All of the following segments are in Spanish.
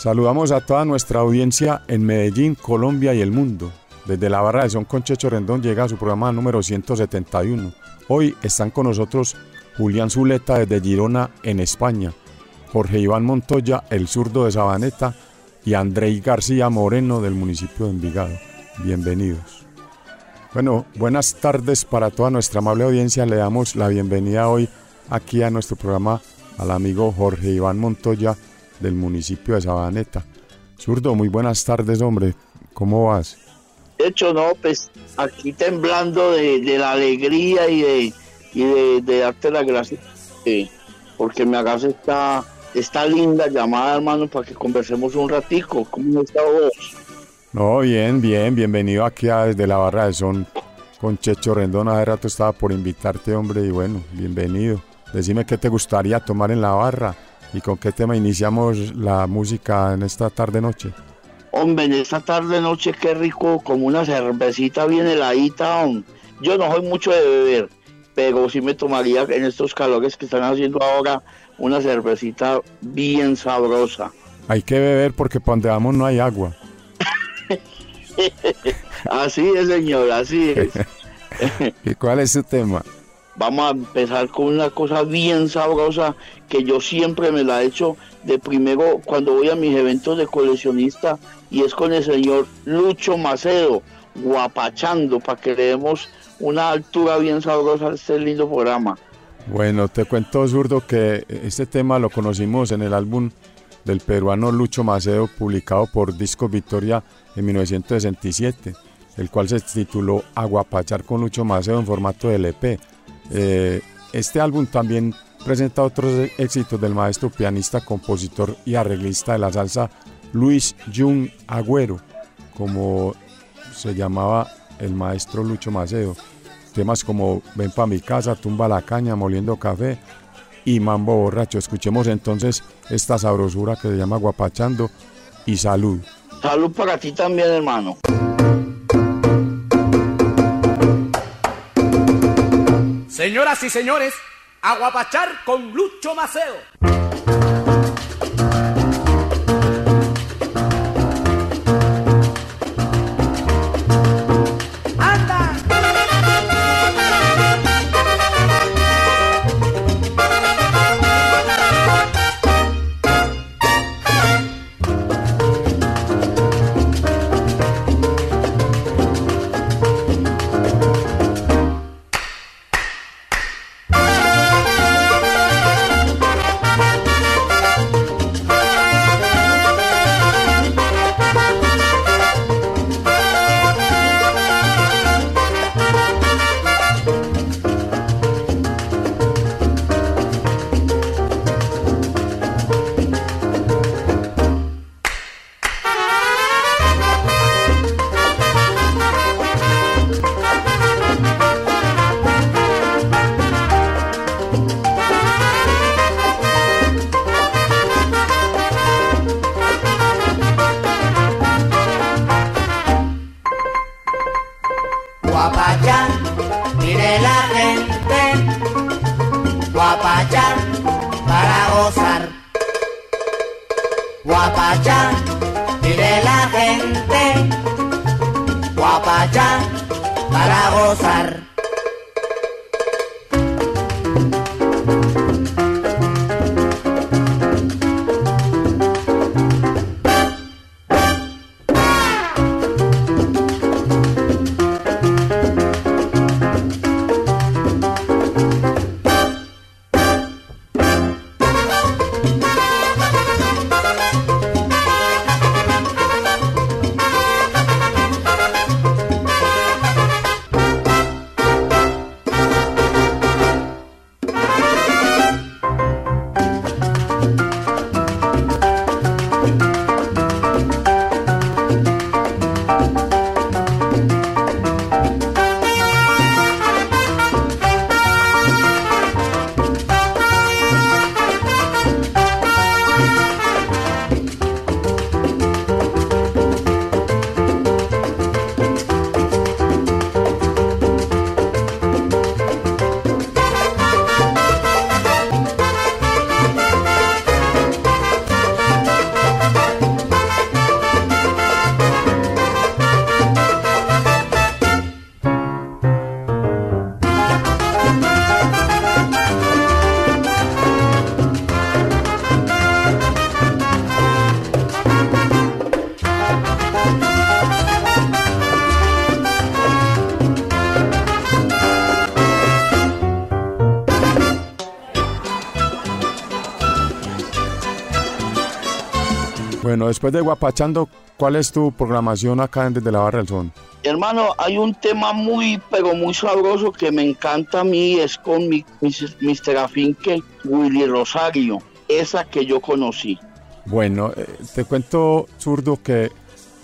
Saludamos a toda nuestra audiencia en Medellín, Colombia y el mundo. Desde la barra de Son con Checho Rendón llega a su programa número 171. Hoy están con nosotros Julián Zuleta desde Girona, en España, Jorge Iván Montoya, el zurdo de Sabaneta, y Andrei García Moreno del municipio de Envigado. Bienvenidos. Bueno, buenas tardes para toda nuestra amable audiencia. Le damos la bienvenida hoy aquí a nuestro programa al amigo Jorge Iván Montoya del municipio de Sabaneta. Zurdo, muy buenas tardes, hombre. ¿Cómo vas? De hecho, no, pues aquí temblando de, la alegría y de, y de, darte las gracias, porque me hagas esta, esta linda llamada, hermano, para que conversemos un ratico. ¿Cómo está vos? No, bien, bien, bienvenido aquí a desde la barra de son con Checho Rendón. Hace rato estaba por invitarte, hombre, y bueno, bienvenido. Decime qué te gustaría tomar en la barra ¿Y con qué tema iniciamos la música en esta tarde-noche? Hombre, en esta tarde-noche qué rico, como una cervecita bien heladita. Yo no soy mucho de beber, pero sí me tomaría en estos calores que están haciendo ahora una cervecita bien sabrosa. Hay que beber porque para donde vamos no hay agua. así es, señor, así es. ¿Y cuál es su tema? Vamos a empezar con una cosa bien sabrosa que yo siempre me la he hecho de primero cuando voy a mis eventos de coleccionista y es con el señor Lucho Macedo, guapachando, para que le demos una altura bien sabrosa a este lindo programa. Bueno, te cuento, Zurdo, que este tema lo conocimos en el álbum del peruano Lucho Macedo, publicado por Disco Victoria en 1967, el cual se tituló Aguapachar con Lucho Macedo en formato de LP. Eh, este álbum también presenta otros éxitos del maestro pianista, compositor y arreglista de la salsa Luis Jung Agüero, como se llamaba el maestro Lucho Macedo. Temas como Ven pa' mi casa, Tumba la caña, Moliendo café y Mambo borracho. Escuchemos entonces esta sabrosura que se llama Guapachando y salud. Salud para ti también, hermano. Señoras y señores, Aguapachar con Lucho Maceo. Después de Guapachando, ¿cuál es tu programación acá en Desde la Barra del Son? Hermano, hay un tema muy, pero muy sabroso que me encanta a mí, es con mi, Mr. Afinque, Willy Rosario, esa que yo conocí. Bueno, eh, te cuento, zurdo, que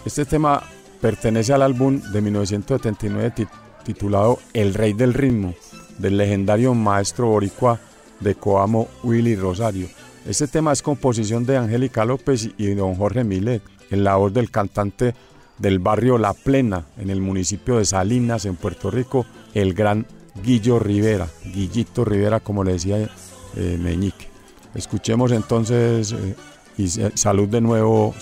este tema pertenece al álbum de 1979 titulado El Rey del Ritmo, del legendario maestro boricua de Coamo Willy Rosario. Este tema es composición de Angélica López y don Jorge Milet, en la voz del cantante del barrio La Plena, en el municipio de Salinas, en Puerto Rico, el gran Guillo Rivera, Guillito Rivera, como le decía eh, Meñique. Escuchemos entonces eh, y salud de nuevo,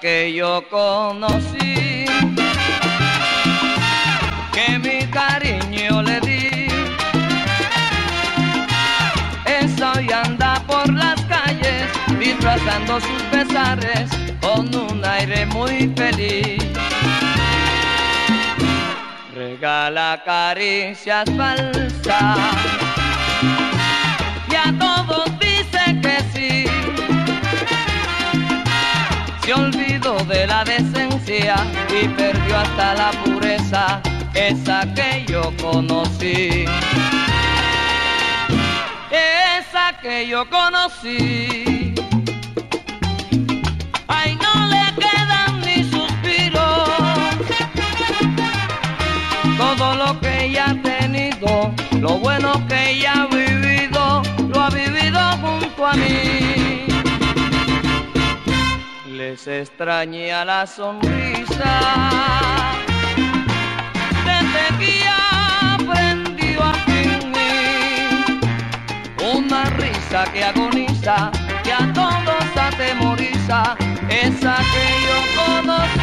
Que yo conocí, que mi cariño le di. Esa hoy anda por las calles, disfrazando sus besares con un aire muy feliz. Regala caricias falsas se olvidó de la decencia y perdió hasta la pureza, esa que yo conocí. Esa que yo conocí. Ay, no le quedan ni suspiros. Todo lo que ella ha tenido, lo bueno que ella ha vivido, lo ha vivido junto a mí les extraña la sonrisa. Desde que aprendió a fingir una risa que agoniza, que a todos atemoriza, esa que yo conocí.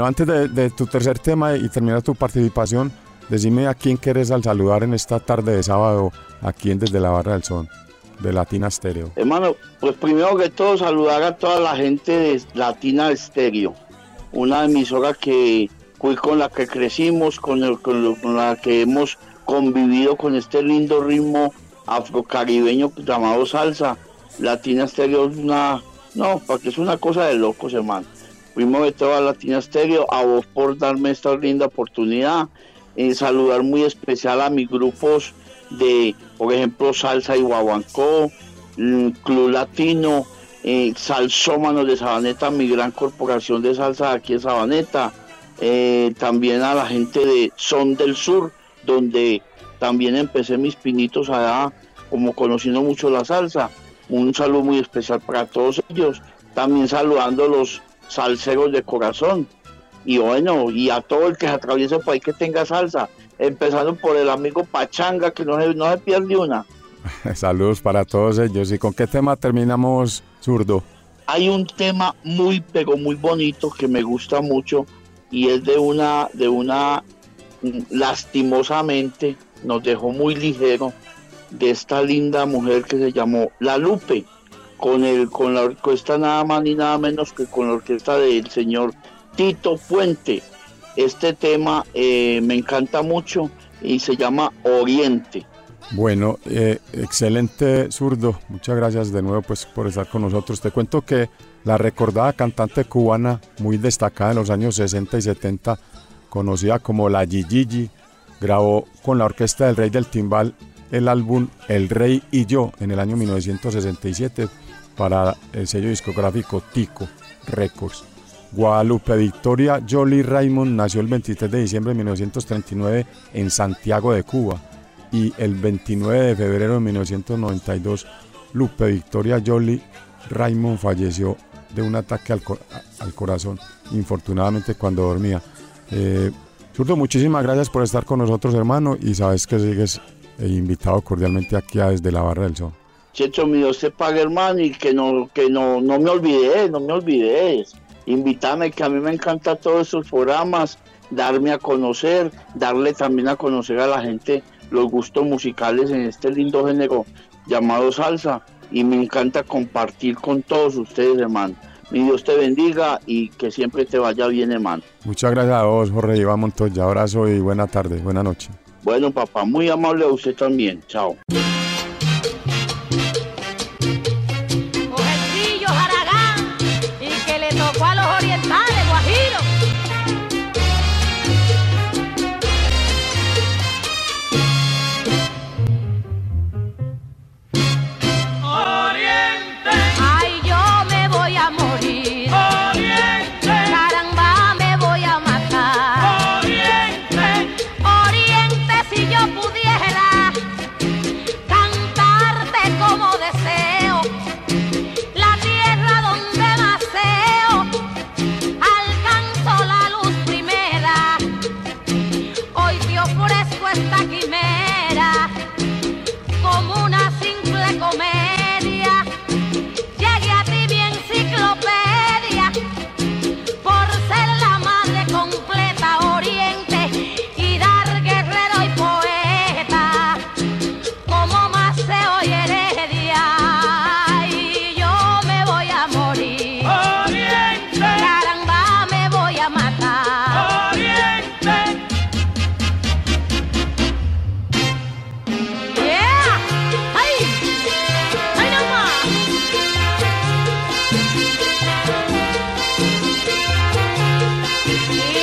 Bueno, antes de, tu tercer tema y terminar tu participación, decime a quién quieres al saludar en esta tarde de sábado, aquí en Desde la Barra del Son, de Latina Stereo. Hermano, pues primero que todo saludar a toda la gente de Latina Stereo, una emisora que fue con la que crecimos, con, con la que hemos convivido con este lindo ritmo afrocaribeño llamado salsa. Latina Stereo es una, no, porque es una cosa de locos, hermano. Primero de todo a Latina Stereo, a vos por darme esta linda oportunidad. en saludar muy especial a mis grupos de, por ejemplo, Salsa y Guaguancó, mm, Club Latino, eh, Salsómanos de Sabaneta, mi gran corporación de salsa aquí en Sabaneta. Eh, también a la gente de Son del Sur, donde también empecé mis pinitos allá, como conociendo mucho la salsa. Un saludo muy especial para todos ellos. También saludando a los salseros de corazón. Y bueno, y a todo el que se atraviese por ahí que tenga salsa. Empezando por el amigo Pachanga, que no se, no se pierde una. Saludos para todos ellos. ¿Y con qué tema terminamos, zurdo? Hay un tema muy, pero muy bonito que me gusta mucho y es de una, de una, mm, lastimosamente, nos dejó muy ligero de esta linda mujer que se llamó La Lupe, con, el, con la orquesta nada más ni nada menos que con la orquesta del señor Tito Puente. Este tema eh, me encanta mucho y se llama Oriente. Bueno, eh, excelente zurdo. Muchas gracias de nuevo pues por estar con nosotros. Te cuento que la recordada cantante cubana muy destacada en los años 60 y 70, conocida como la Gigi, grabó con la orquesta del Rey del Timbal el álbum El Rey y Yo en el año 1967 para el sello discográfico Tico Records. Guadalupe Victoria Jolie Raymond nació el 23 de diciembre de 1939 en Santiago de Cuba y el 29 de febrero de 1992 Lupe Victoria Jolie Raymond falleció de un ataque al, corazón, infortunadamente cuando dormía. Eh, muchísimas gracias por estar con nosotros, hermano, y sabes que sigues eh, invitado cordialmente aquí a Desde la Barra del Sol. Checho, mi Dios te pague, hermano, y que no, que no, no me olvides, no me olvides. Invítame, que a mí me encantan todos esos programas, darme a conocer, darle también a conocer a la gente los gustos musicales en este lindo género llamado salsa. Y me encanta compartir con todos ustedes, hermano. Mi Dios te bendiga y que siempre te vaya bien, hermano. Muchas gracias a vos, Jorge Iván Montoya. Abrazo y buena tarde, buena noche. Bueno, papá, muy amable a usted también. Chao. Música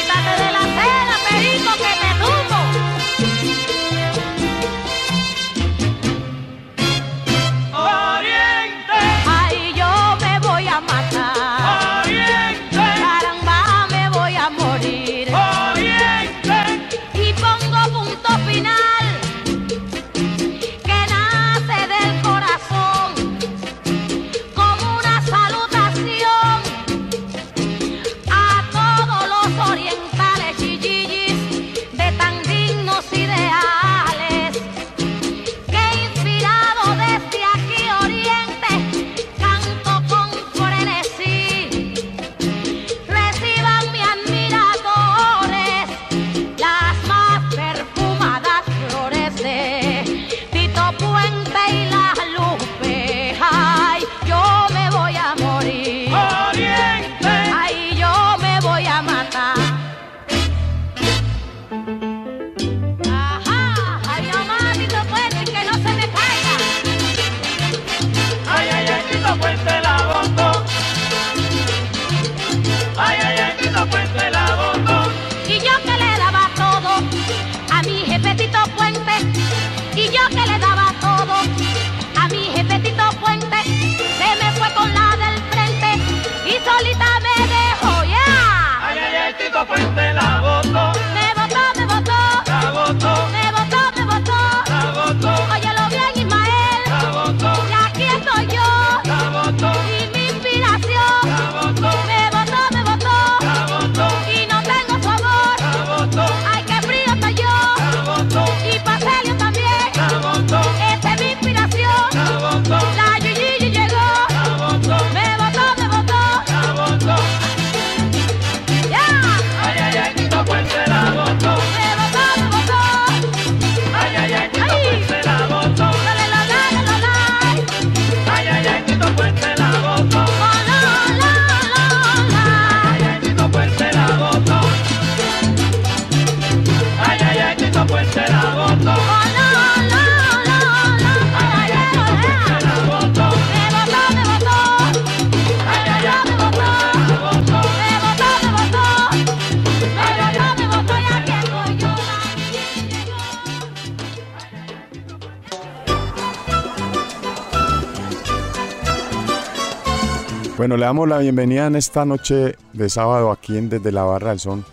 Bueno, le damos la bienvenida en esta noche de sábado aquí en Desde la Barra del Son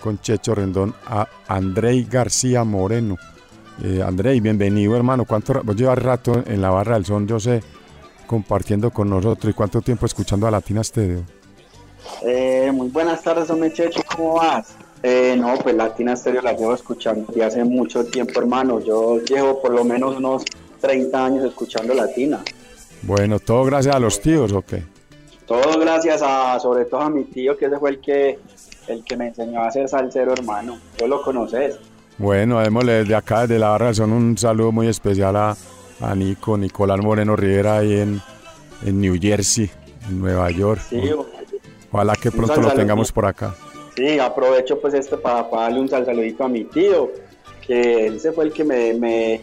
con Checho Rendón a Andrei García Moreno. Eh, Andrei, bienvenido hermano. ¿Cuánto vos llevas rato en la Barra del Son, yo sé, compartiendo con nosotros y cuánto tiempo escuchando a Latina Stereo? Eh, muy buenas tardes, hombre Checho, ¿cómo vas? Eh, no, pues Latina Stereo la llevo escuchando desde hace mucho tiempo, hermano. Yo llevo por lo menos unos 30 años escuchando Latina. Bueno, ¿todo gracias a los tíos o qué? Todo gracias a, sobre todo a mi tío, que ese fue el que, el que me enseñó a ser salsero, hermano. Tú lo conoces. Bueno, démosle desde acá, desde la barra son un saludo muy especial a, a Nico, Nicolás Moreno Rivera ahí en, en New Jersey, en Nueva York. Sí, Ojalá que pronto lo tengamos por acá. Sí, aprovecho pues este para, darle un saludito a mi tío, que él se fue el que me, me,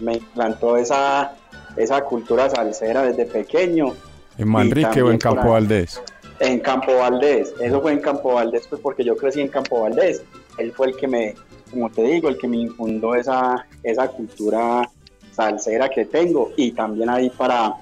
me implantó esa, esa cultura salsera desde pequeño ¿En Manrique o en Campo Valdés? En Campo Valdés, eso fue en Campo Valdés, pues porque yo crecí en Campo Valdés. Él fue el que me, como te digo, el que me infundó esa, esa cultura salsera que tengo y también ahí para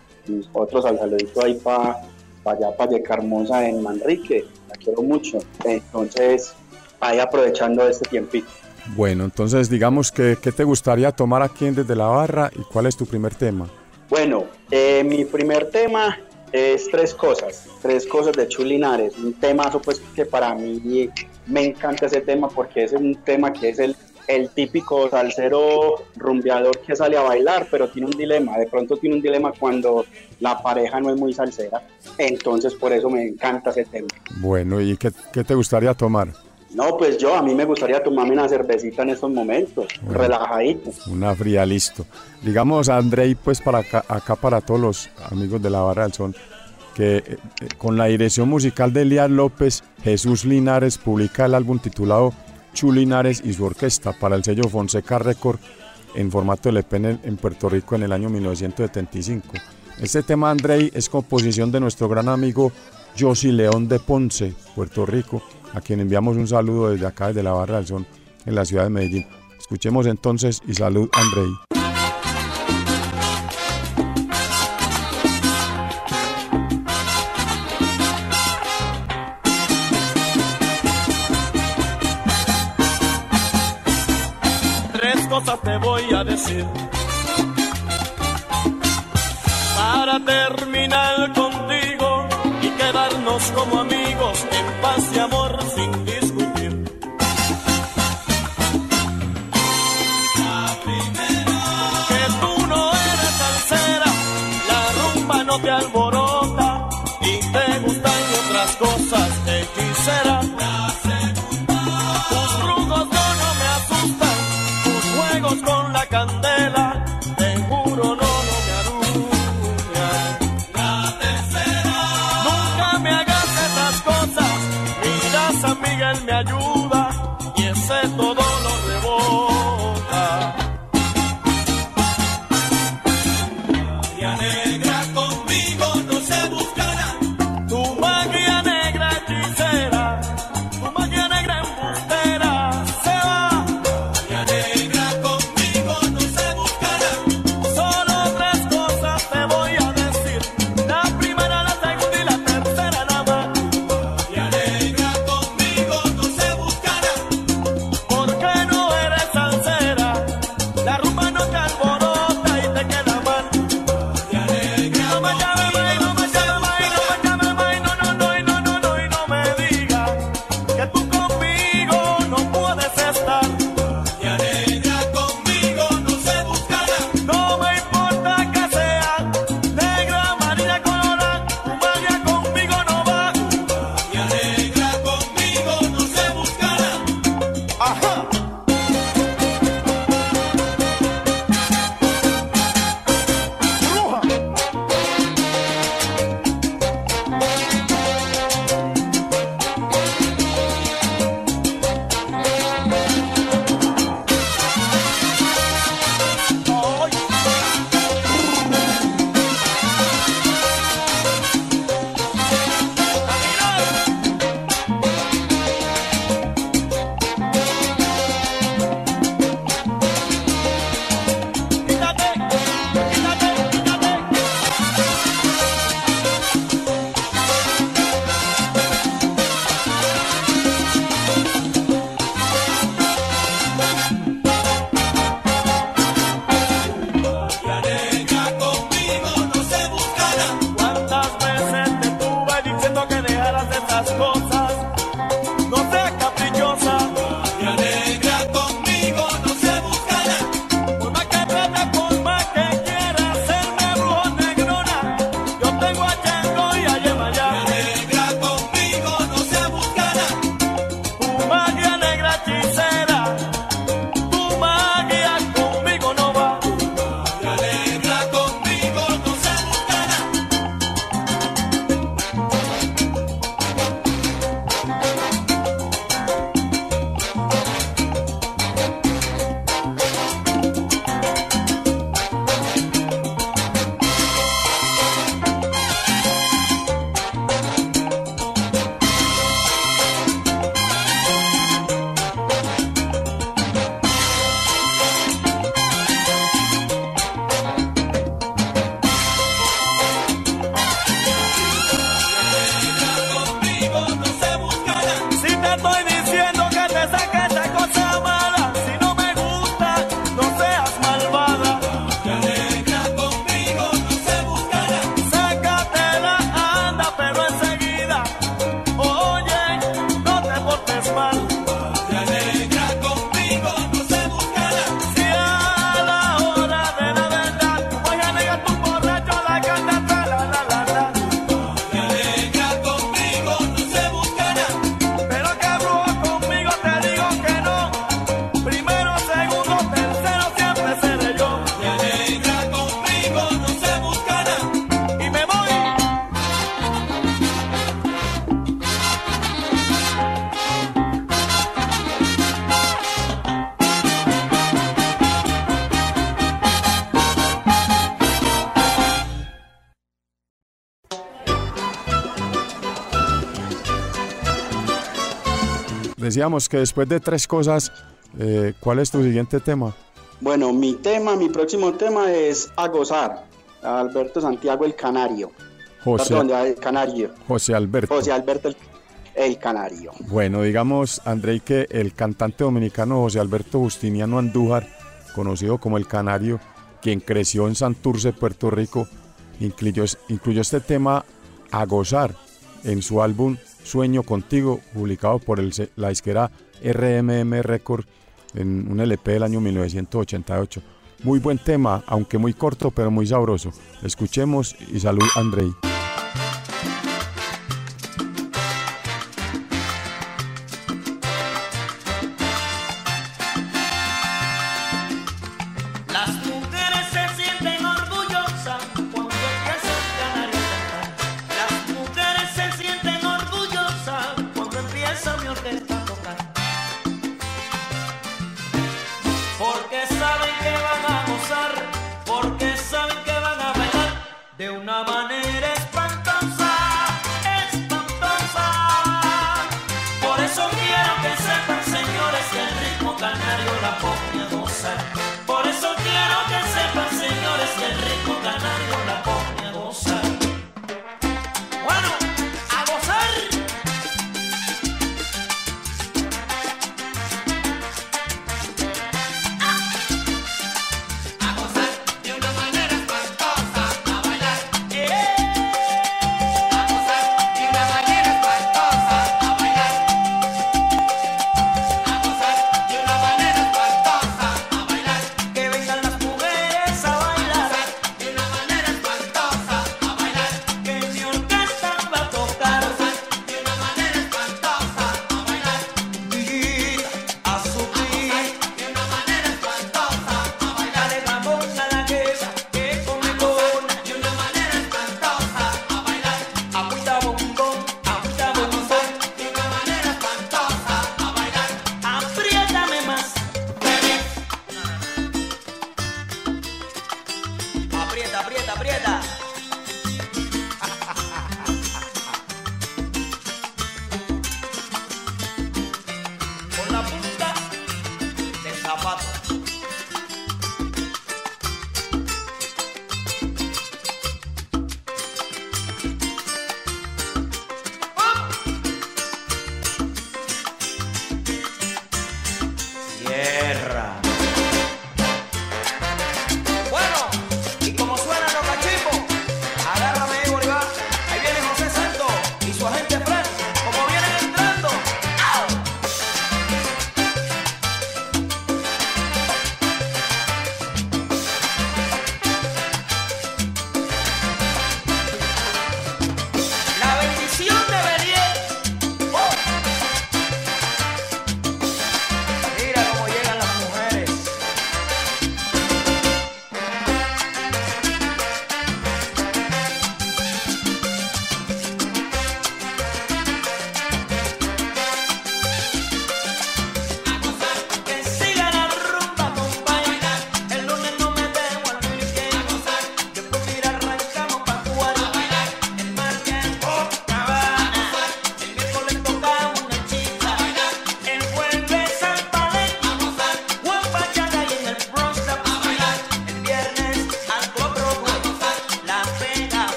otros al saludito ahí para, allá para Carmosa en Manrique, la quiero mucho. Entonces, ahí aprovechando este tiempito. Bueno, entonces digamos que ¿qué te gustaría tomar aquí Desde la Barra y cuál es tu primer tema? Bueno, eh, mi primer tema es tres cosas, tres cosas de Chulinares, un tema pues que para mí me encanta ese tema porque es un tema que es el, el típico salsero rumbeador que sale a bailar, pero tiene un dilema, de pronto tiene un dilema cuando la pareja no es muy salsera, entonces por eso me encanta ese tema. Bueno, ¿y qué, qué te gustaría tomar? No, pues yo, a mí me gustaría tomarme una cervecita en estos momentos, relajadito. Una fría, listo. Digamos, Andrei, pues para acá, acá, para todos los amigos de la Barra del Son, que eh, eh, con la dirección musical de Elías López, Jesús Linares publica el álbum titulado Chu Linares y su orquesta para el sello Fonseca Record en formato LP en, en Puerto Rico en el año 1975. Este tema, Andrei, es composición de nuestro gran amigo Josi León de Ponce, Puerto Rico, a quien enviamos un saludo desde acá, desde la Barra del Son, en la ciudad de Medellín. Escuchemos entonces y salud, Andrei. Tres cosas te voy a decir para terminar contigo y quedarnos como amigos decíamos que después de tres cosas, eh, ¿cuál es tu siguiente tema? Bueno, mi tema, mi próximo tema es A Gozar. Alberto Santiago el Canario. José, Perdón, el Canario. José Alberto. José Alberto el, el Canario. Bueno, digamos, Andrei, que el cantante dominicano José Alberto Justiniano Andújar, conocido como El Canario, quien creció en Santurce, Puerto Rico, incluyó, incluyó este tema a gozar en su álbum Sueño Contigo, publicado por el, la disquera RMM Record en un LP del año 1988. Muy buen tema, aunque muy corto, pero muy sabroso. Escuchemos y salud, Andrei.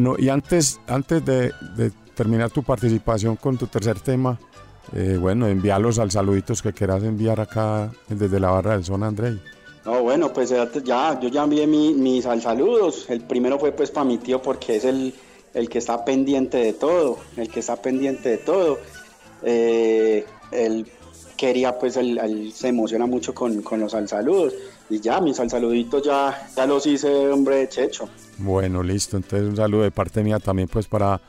Bueno, y antes, antes de, terminar tu participación con tu tercer tema, eh, bueno, envíalos al saluditos que quieras enviar acá desde la barra del Son Andrei. No, bueno, pues ya, ya- yo ya envié mi- mis sal- saludos. El primero fue pues para mi tío porque es el, el que está pendiente de todo, el que está pendiente de todo. Eh, él quería pues, él, él se emociona mucho con, con los sal- saludos. Y ya, mis sal- saluditos ya, ya los hice, hombre, Checho. Bueno, listo. Entonces un saludo de parte mía también pues para,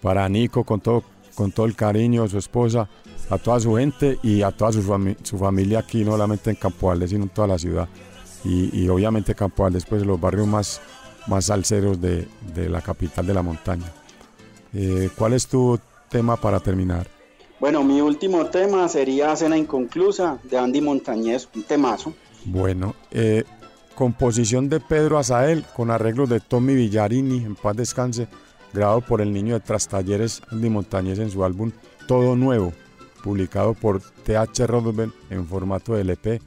para Nico con todo, con todo el cariño, su esposa, a toda su gente y a toda su, fami- su familia aquí, no solamente en Campo Valdés, sino en toda la ciudad. Y, y obviamente Campo Valdés, pues los barrios más, más salseros de, de la capital de la montaña. Eh, ¿Cuál es tu tema para terminar? Bueno, mi último tema sería Cena Inconclusa de Andy Montañez, un temazo. Bueno, eh, composición de Pedro Azael con arreglos de Tommy Villarini, en paz descanse, grabado por el niño de Trastalleres Andy Montañez en su álbum Todo Nuevo, publicado por TH Roosevelt en formato de LP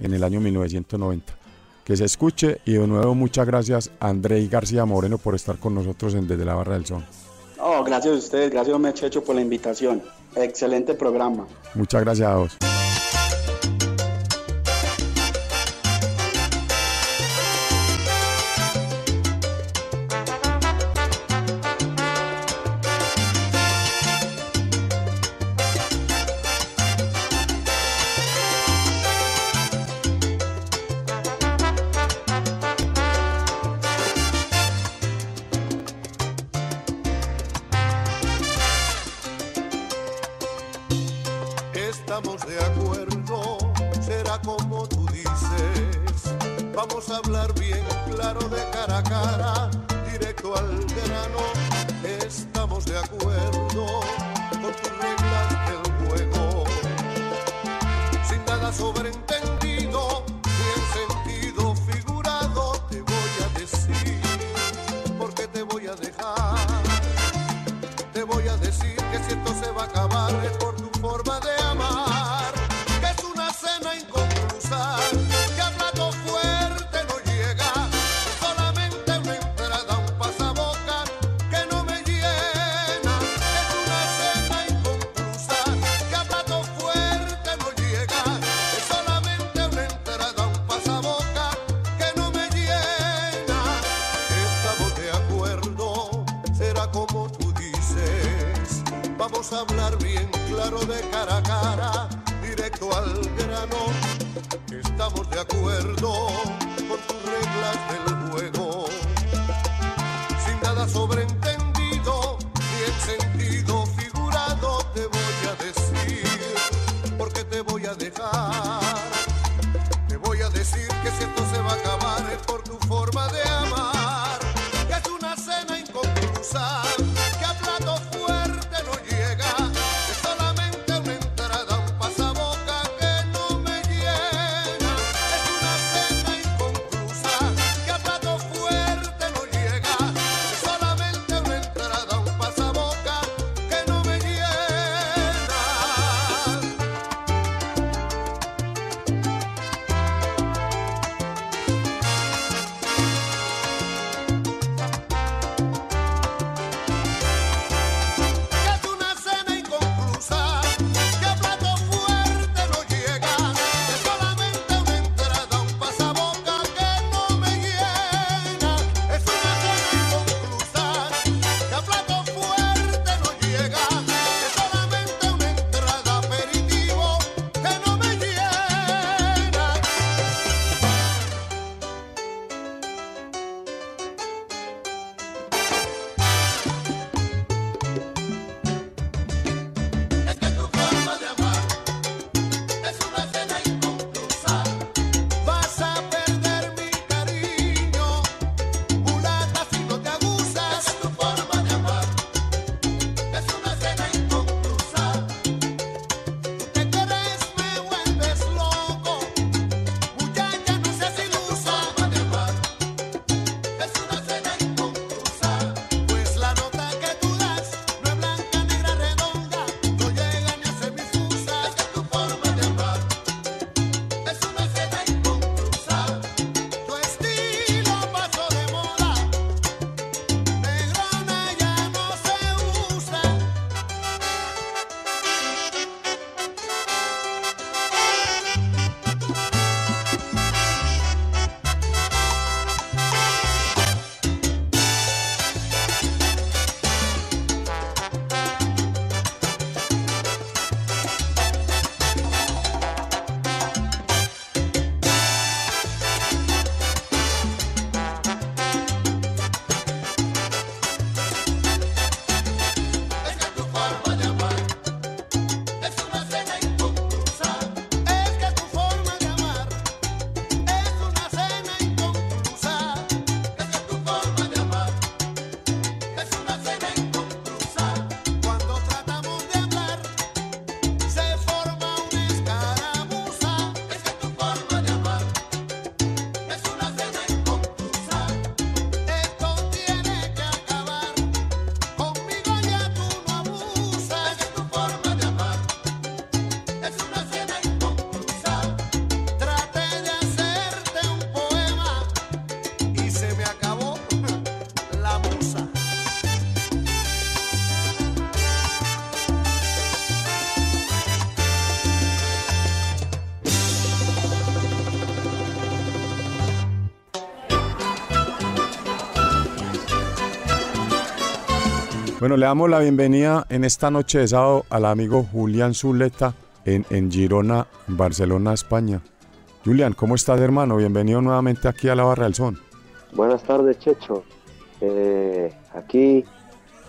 en el año 1990. Que se escuche y de nuevo muchas gracias a Andrei García Moreno por estar con nosotros en Desde la Barra del Son. Oh, gracias a ustedes, gracias a Mechecho por la invitación. Excelente programa. Muchas gracias a vos. Vamos a hablar bien claro de cara a cara, directo al grano. Estamos de acuerdo con tus reglas del juego. Sin nada sobreentendido, ni en sentido figurado, te voy a decir, porque te voy a dejar. Te voy a decir que si esto se va a acabar Bueno, le damos la bienvenida en esta noche de sábado al amigo Julián Zuleta en, en Girona, Barcelona, España. Julián, ¿cómo estás, hermano? Bienvenido nuevamente aquí a la Barra del Son. Buenas tardes, Checho. Eh, aquí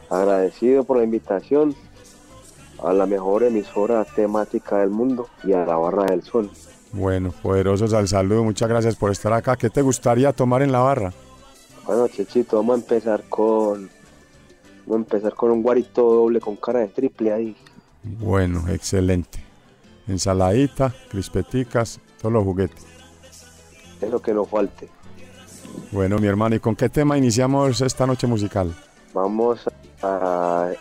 agradecido por la invitación a la mejor emisora temática del mundo y a la Barra del Sol. Bueno, poderosos al saludo, muchas gracias por estar acá. ¿Qué te gustaría tomar en la barra? Bueno, Chechito, vamos a empezar con vamos a empezar con un guarito doble con cara de triple ahí. Bueno, excelente. Ensaladita, crispeticas, todos los juguetes. Es lo que nos falte. Bueno, mi hermano, ¿y con qué tema iniciamos esta noche musical? Vamos a,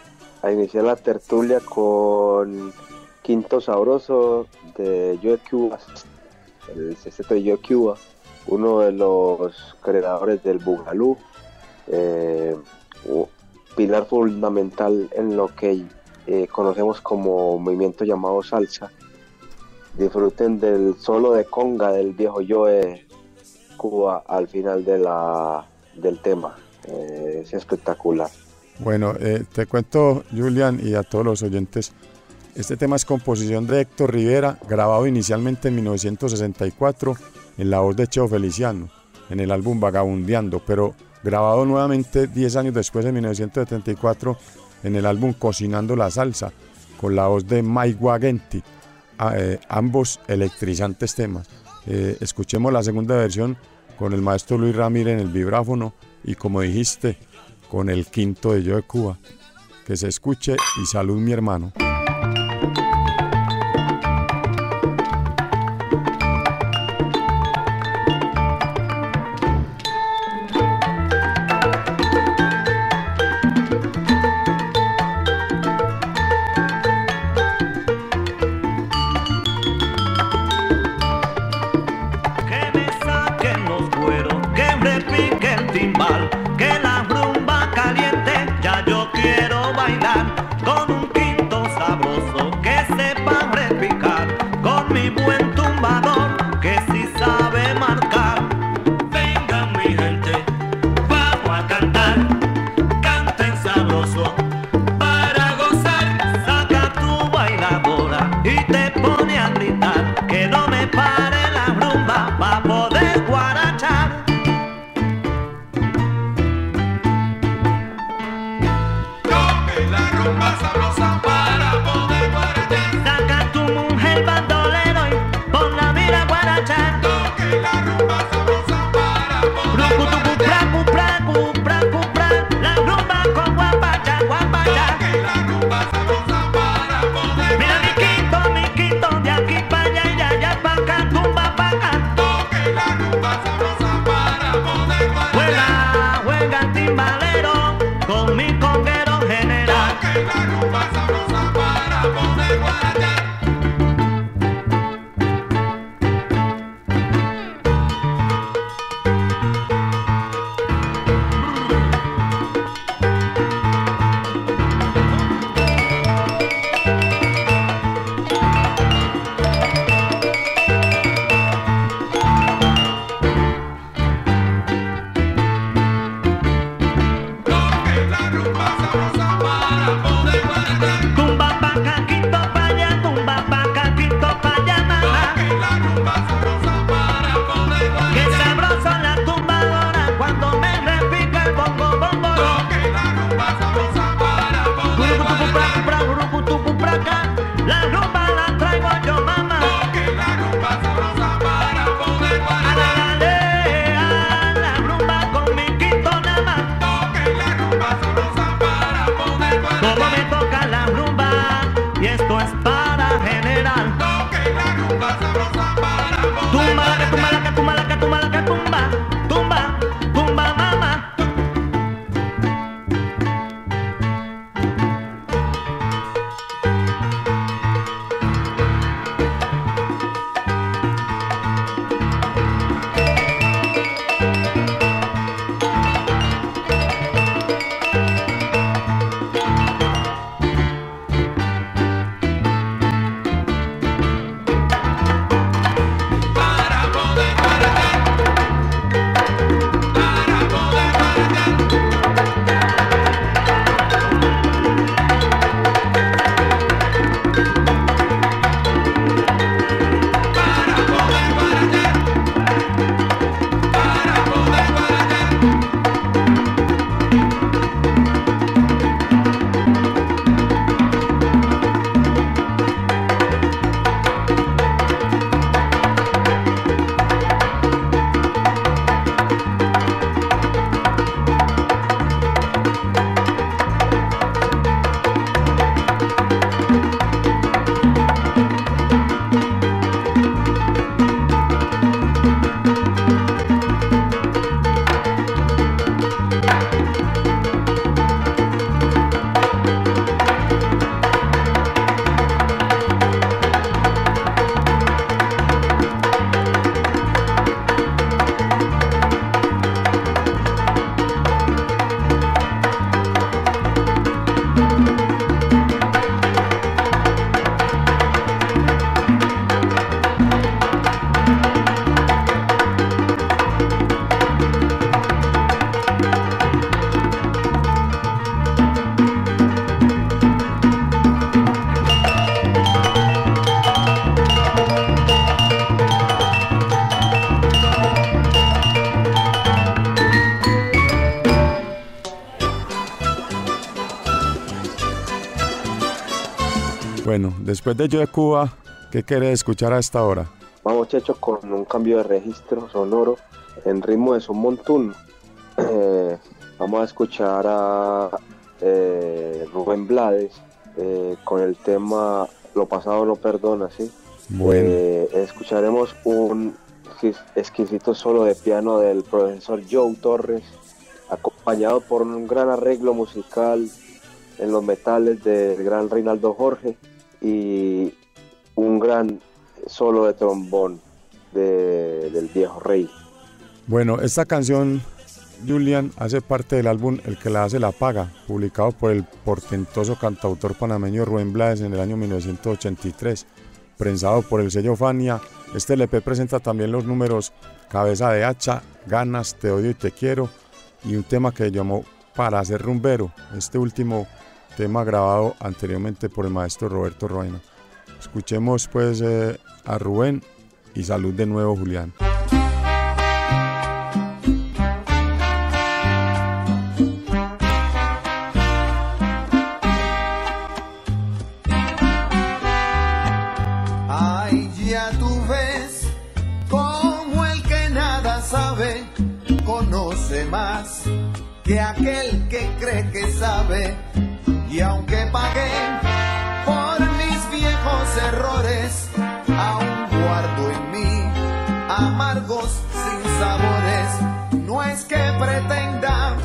a iniciar la tertulia con Quinto Sabroso de Joe Cuba, el sexteto de Joe Cuba, uno de los creadores del Bugalú, eh, pilar fundamental en lo que eh, conocemos como movimiento llamado salsa. Disfruten del solo de conga del viejo Joe Cuba al final del tema. Eh, es espectacular. Bueno, eh, te cuento, Julián, y a todos los oyentes, este tema es composición de Héctor Rivera, grabado inicialmente en 1964 en la voz de Cheo Feliciano, en el álbum Vagabundeando, pero grabado nuevamente 10 años después, en 1974, en el álbum Cocinando la Salsa, con la voz de Mike Wagenti, a- eh, ambos electrizantes temas. Eh, escuchemos la segunda versión con el maestro Luis Ramírez en el vibráfono y como dijiste, con el quinto de Yo de Cuba. Que se escuche y salud mi hermano. Bueno, después de Yo de Cuba, ¿qué querés escuchar a esta hora? Vamos, Checho, con un cambio de registro sonoro en ritmo de son montún. Eh, vamos a escuchar a eh, Rubén Blades eh, con el tema Lo pasado no perdona, ¿sí? Bueno. Escucharemos un exquis- exquisito solo de piano del profesor Joe Torres, acompañado por un gran arreglo musical en los metales del gran Reinaldo Jorge y un gran solo de trombón de- del viejo rey. Bueno, esta canción, Julian, hace parte del álbum El que la hace la paga, publicado por el portentoso cantautor panameño Rubén Blades en el año 1983, prensado por el sello Fania. Este LP presenta también los números Cabeza de Hacha, Ganas, Te odio y te quiero, y un tema que llamó Para ser rumbero, este último tema grabado anteriormente por el maestro Roberto Roena. Escuchemos pues eh, a Rubén y salud de nuevo Julián. Ay, ya tú ves como el que nada sabe conoce más que aquel que cree que sabe. Pagué por mis viejos errores, aún guardo en mí amargos sin sabores. No es que pretenda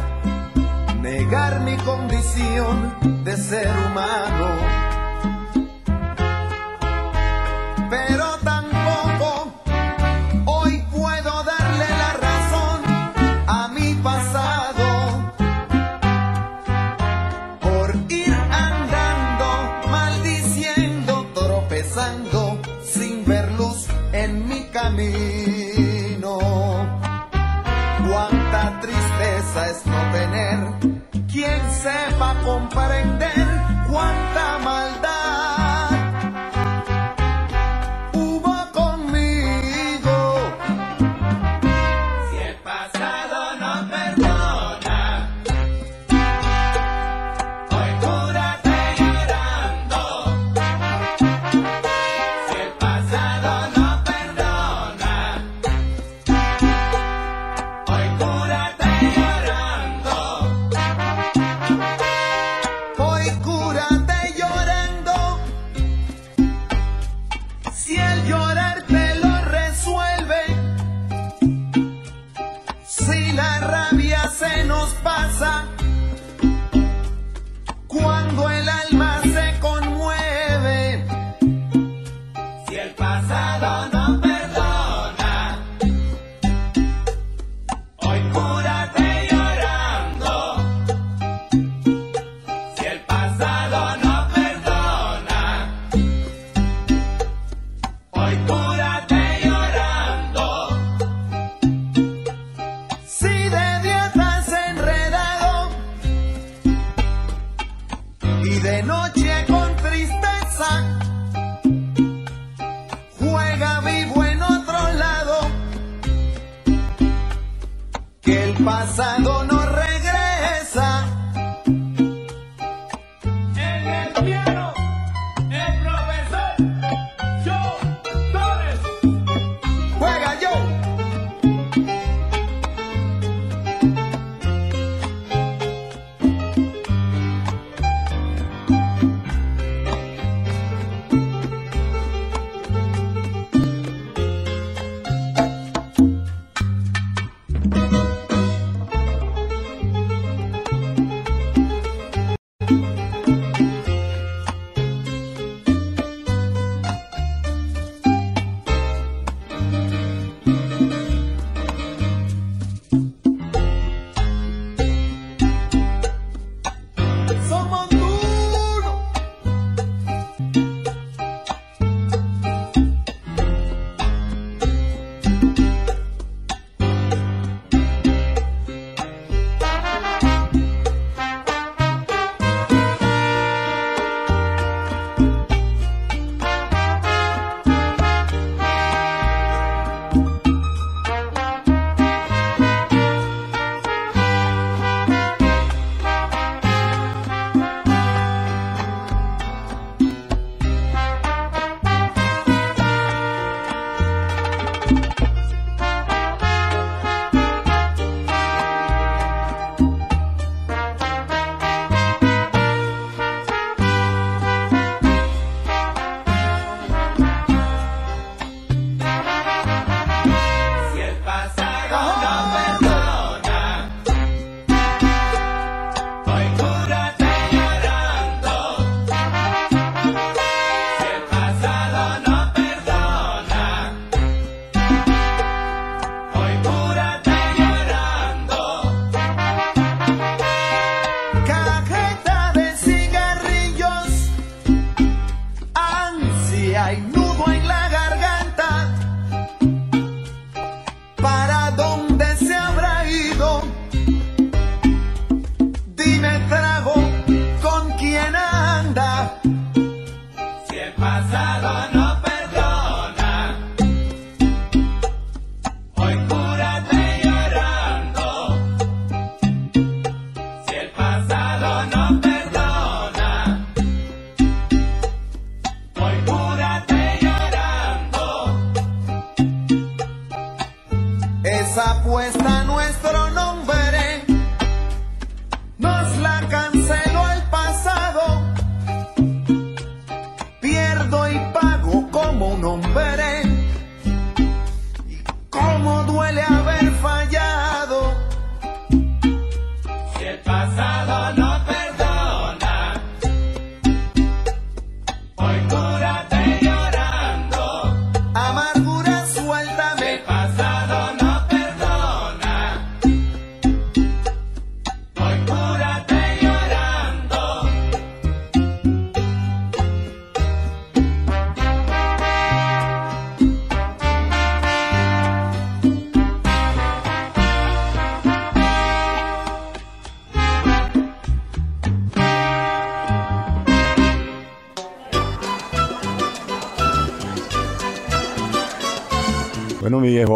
negar mi condición de ser humano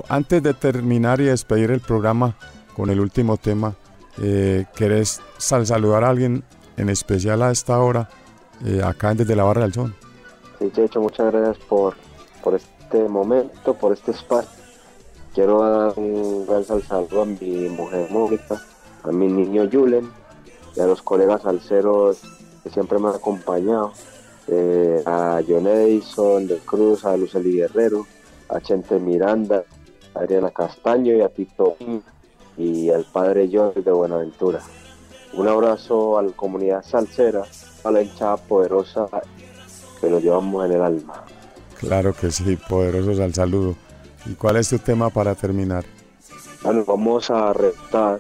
antes de terminar y despedir el programa con el último tema, eh, ¿querés sal- saludar a alguien en especial a esta hora, eh, acá desde la Barra del Sol? Sí, Checho, muchas gracias por, por este momento, por este espacio. Quiero dar un gran sal- saludo a mi mujer Mónica, a mi niño Julen y a los colegas salseros que siempre me han acompañado, eh, a John Edison de Cruz, a Lucely Guerrero, a Chente Miranda, Adriana Castaño y a Tito y al padre George de Buenaventura. Un abrazo a la comunidad salsera, a la hinchada poderosa que lo llevamos en el alma. Claro que sí, poderosos al saludo. ¿Y cuál es tu tema para terminar? Bueno, vamos a retar.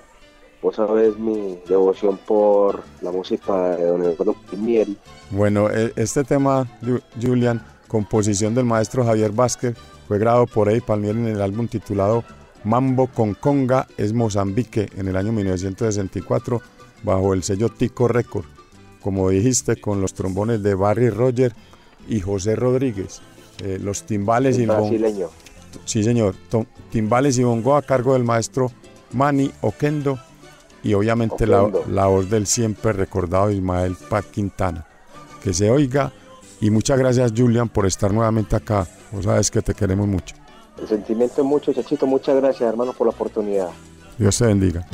Vos sabés mi devoción por la música de Don Eduardo Pimiel. Bueno, e- este tema, Ju- Julian, composición del maestro Javier Vázquez, fue grabado por Eddie Palmieri en el álbum titulado Mambo con Conga es Mozambique en el año 1964 bajo el sello Tico Record, como dijiste, con los trombones de Barry Roger y José Rodríguez, eh, los timbales y el brasileño. Sí, señor. Timbales y bongo a cargo del maestro Manny Oquendo y obviamente la, Oquendo. la voz del siempre recordado Ismael Pac Quintana. Que se oiga y muchas gracias Julian por estar nuevamente acá. Vos sabes que te queremos mucho. El sentimiento es mucho, Chachito. Muchas gracias, hermano, por la oportunidad. Dios te bendiga.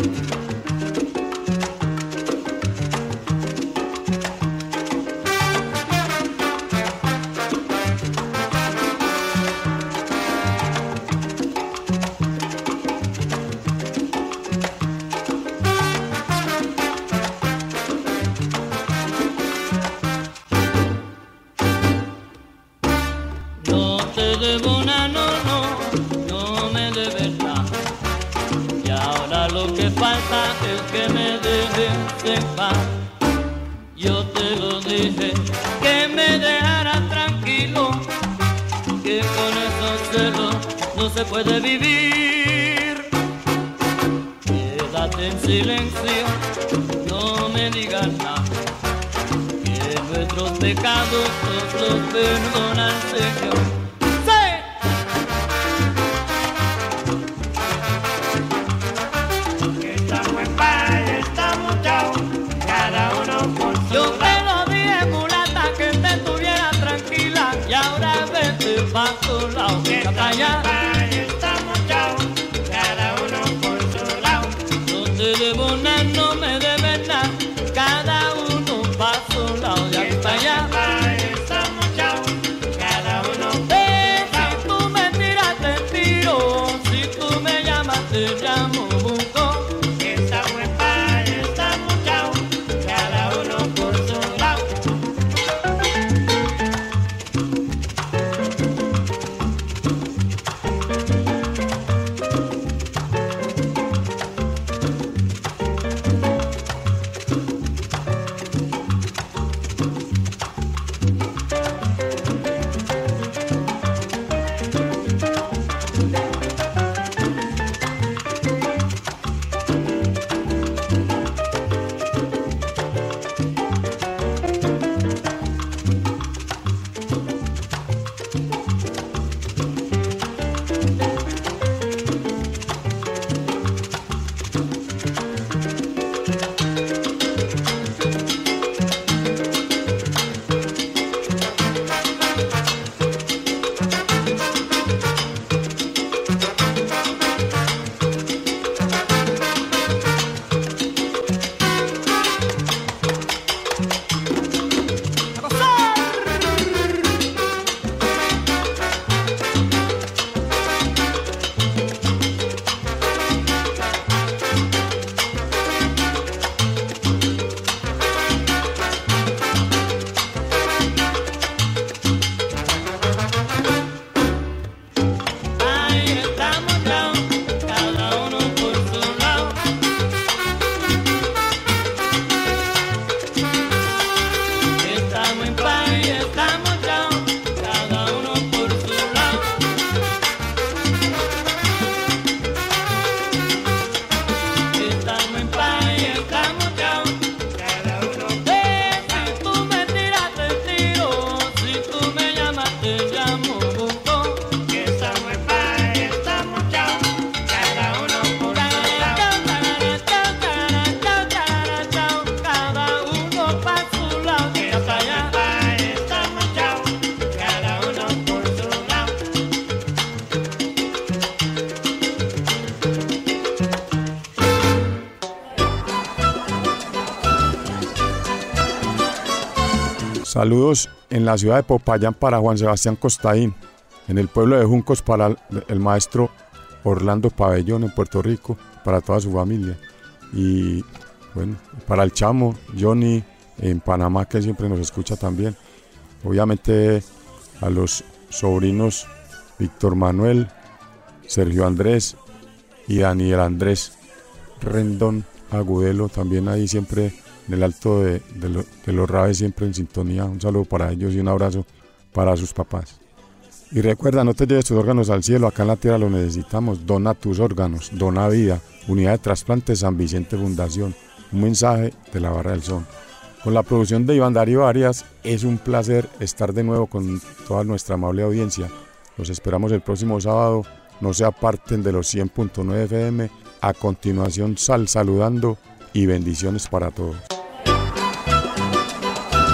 Saludos en la ciudad de Popayán para Juan Sebastián Costaín, en el pueblo de Juncos para el, maestro Orlando Pabellón en Puerto Rico, para toda su familia. Y bueno, para el chamo, Johnny en Panamá que siempre nos escucha también. Obviamente a los sobrinos Víctor Manuel, Sergio Andrés y Daniel Andrés Rendón Agudelo, también ahí siempre en el alto de, de lo- de los Raves, siempre en sintonía. Un saludo para ellos y un abrazo para sus papás. Y recuerda, no te lleves tus órganos al cielo, acá en la tierra lo necesitamos. Dona tus órganos, dona vida. Unidad de Trasplantes San Vicente Fundación. Un mensaje de la Barra del Son. Con la producción de Iván Darío Arias, es un placer estar de nuevo con toda nuestra amable audiencia. Los esperamos el próximo sábado. No se aparten de los 100.9 FM. A continuación, sal saludando y bendiciones para todos.